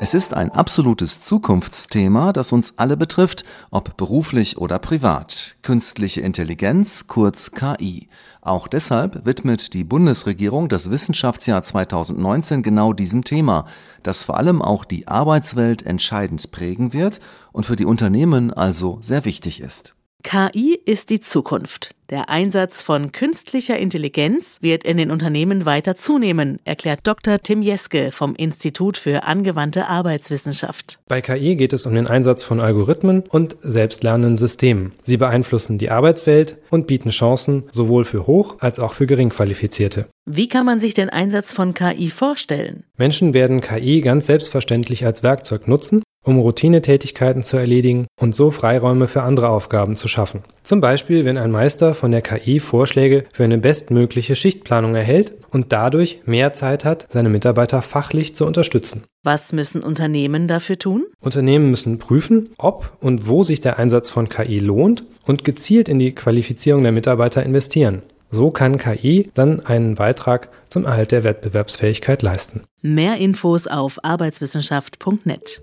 Es ist ein absolutes Zukunftsthema, das uns alle betrifft, ob beruflich oder privat. Künstliche Intelligenz, kurz KI. Auch deshalb widmet die Bundesregierung das Wissenschaftsjahr 2019 genau diesem Thema, das vor allem auch die Arbeitswelt entscheidend prägen wird und für die Unternehmen also sehr wichtig ist. KI ist die Zukunft. Der Einsatz von künstlicher Intelligenz wird in den Unternehmen weiter zunehmen, erklärt Dr. Tim Jeske vom Institut für angewandte Arbeitswissenschaft. Bei KI geht es um den Einsatz von Algorithmen und selbstlernenden Systemen. Sie beeinflussen die Arbeitswelt und bieten Chancen sowohl für hoch als auch für geringqualifizierte. Wie kann man sich den Einsatz von KI vorstellen? Menschen werden KI ganz selbstverständlich als Werkzeug nutzen, um Routinetätigkeiten zu erledigen und so Freiräume für andere Aufgaben zu schaffen. Zum Beispiel, wenn ein Meister von der KI Vorschläge für eine bestmögliche Schichtplanung erhält und dadurch mehr Zeit hat, seine Mitarbeiter fachlich zu unterstützen. Was müssen Unternehmen dafür tun? Unternehmen müssen prüfen, ob und wo sich der Einsatz von KI lohnt und gezielt in die Qualifizierung der Mitarbeiter investieren. So kann KI dann einen Beitrag zum Erhalt der Wettbewerbsfähigkeit leisten. Mehr Infos auf arbeitswissenschaft.net.